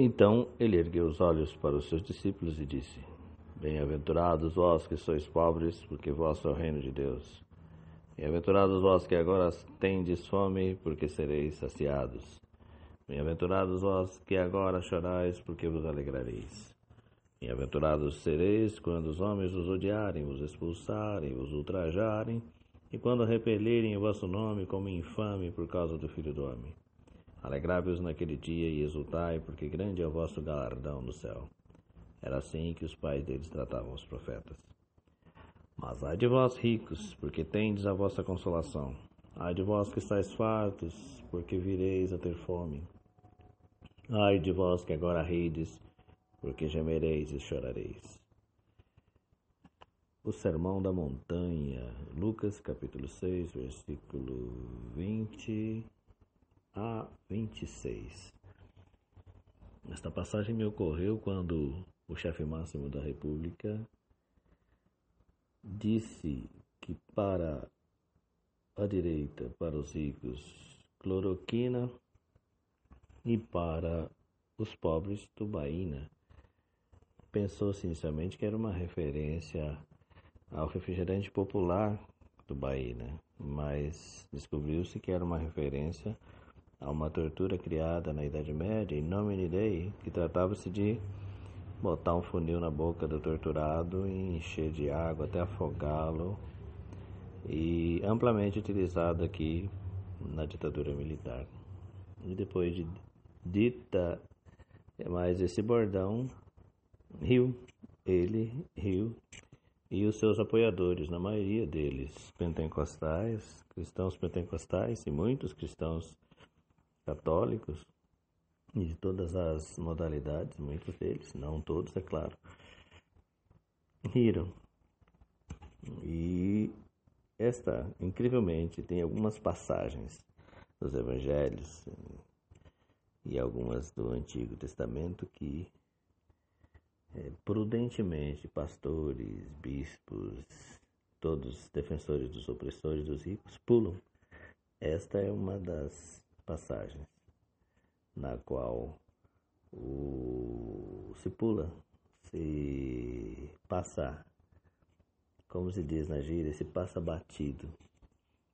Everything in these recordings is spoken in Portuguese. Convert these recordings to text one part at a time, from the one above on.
Então ele ergueu os olhos para os seus discípulos e disse: Bem-aventurados vós que sois pobres, porque vosso é o reino de Deus. Bem-aventurados vós que agora tendes fome, porque sereis saciados. Bem-aventurados vós que agora chorais, porque vos alegrareis. Bem-aventurados sereis quando os homens os odiarem, os expulsarem, os ultrajarem, e quando repelerem o vosso nome como infame por causa do Filho do Homem. Alegrai-vos naquele dia e exultai, porque grande é o vosso galardão no céu. Era assim que os pais deles tratavam os profetas. Mas ai de vós ricos, porque tendes a vossa consolação. Ai de vós que estáis fartos, porque vireis a ter fome. Ai de vós que agora rides, porque gemereis e chorareis. O Sermão da Montanha, Lucas capítulo 6, versículo 20 a 26. Esta passagem me ocorreu quando o chefe máximo da República disse que para a direita, para os ricos, cloroquina e para os pobres, tubaína. Pensou sinceramente que era uma referência ao refrigerante popular tubaína, mas descobriu-se que era uma referência a uma tortura criada na Idade Média em Nomine Dei, que tratava-se de botar um funil na boca do torturado e encher de água até afogá-lo, e amplamente utilizado aqui na ditadura militar. E depois de dita mais esse bordão, riu, ele riu, e os seus apoiadores, na maioria deles pentecostais, cristãos pentecostais e muitos cristãos católicos e de todas as modalidades, muitos deles, não todos, é claro, riram. E esta, incrivelmente, tem algumas passagens dos evangelhos e algumas do Antigo Testamento que é, prudentemente pastores, bispos, todos defensores dos opressores dos ricos pulam. Esta é uma das passagens, na qual o, se pula, se passa, como se diz na gíria, se passa batido,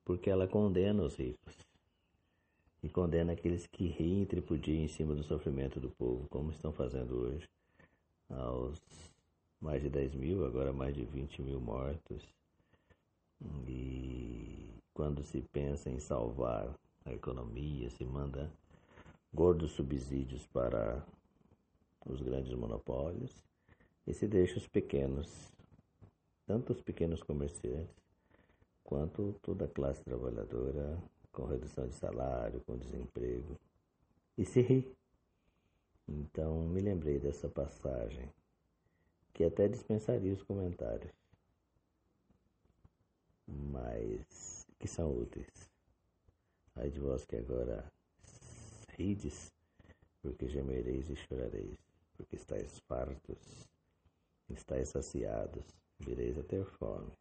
porque ela condena os ricos e condena aqueles que riem e tripudiam em cima do sofrimento do povo, como estão fazendo hoje, aos mais de 10 mil, agora mais de 20 mil mortos. E quando se pensa em salvar a economia, se manda gordos subsídios para os grandes monopólios e se deixa os pequenos, tanto os pequenos comerciantes quanto toda a classe trabalhadora com redução de salário, com desemprego e se ri. Então me lembrei dessa passagem que até dispensaria os comentários, mas que são úteis. Ai de vós que agora rides, porque gemereis e chorareis, porque estáis fartos, estáis saciados, vireis a ter fome.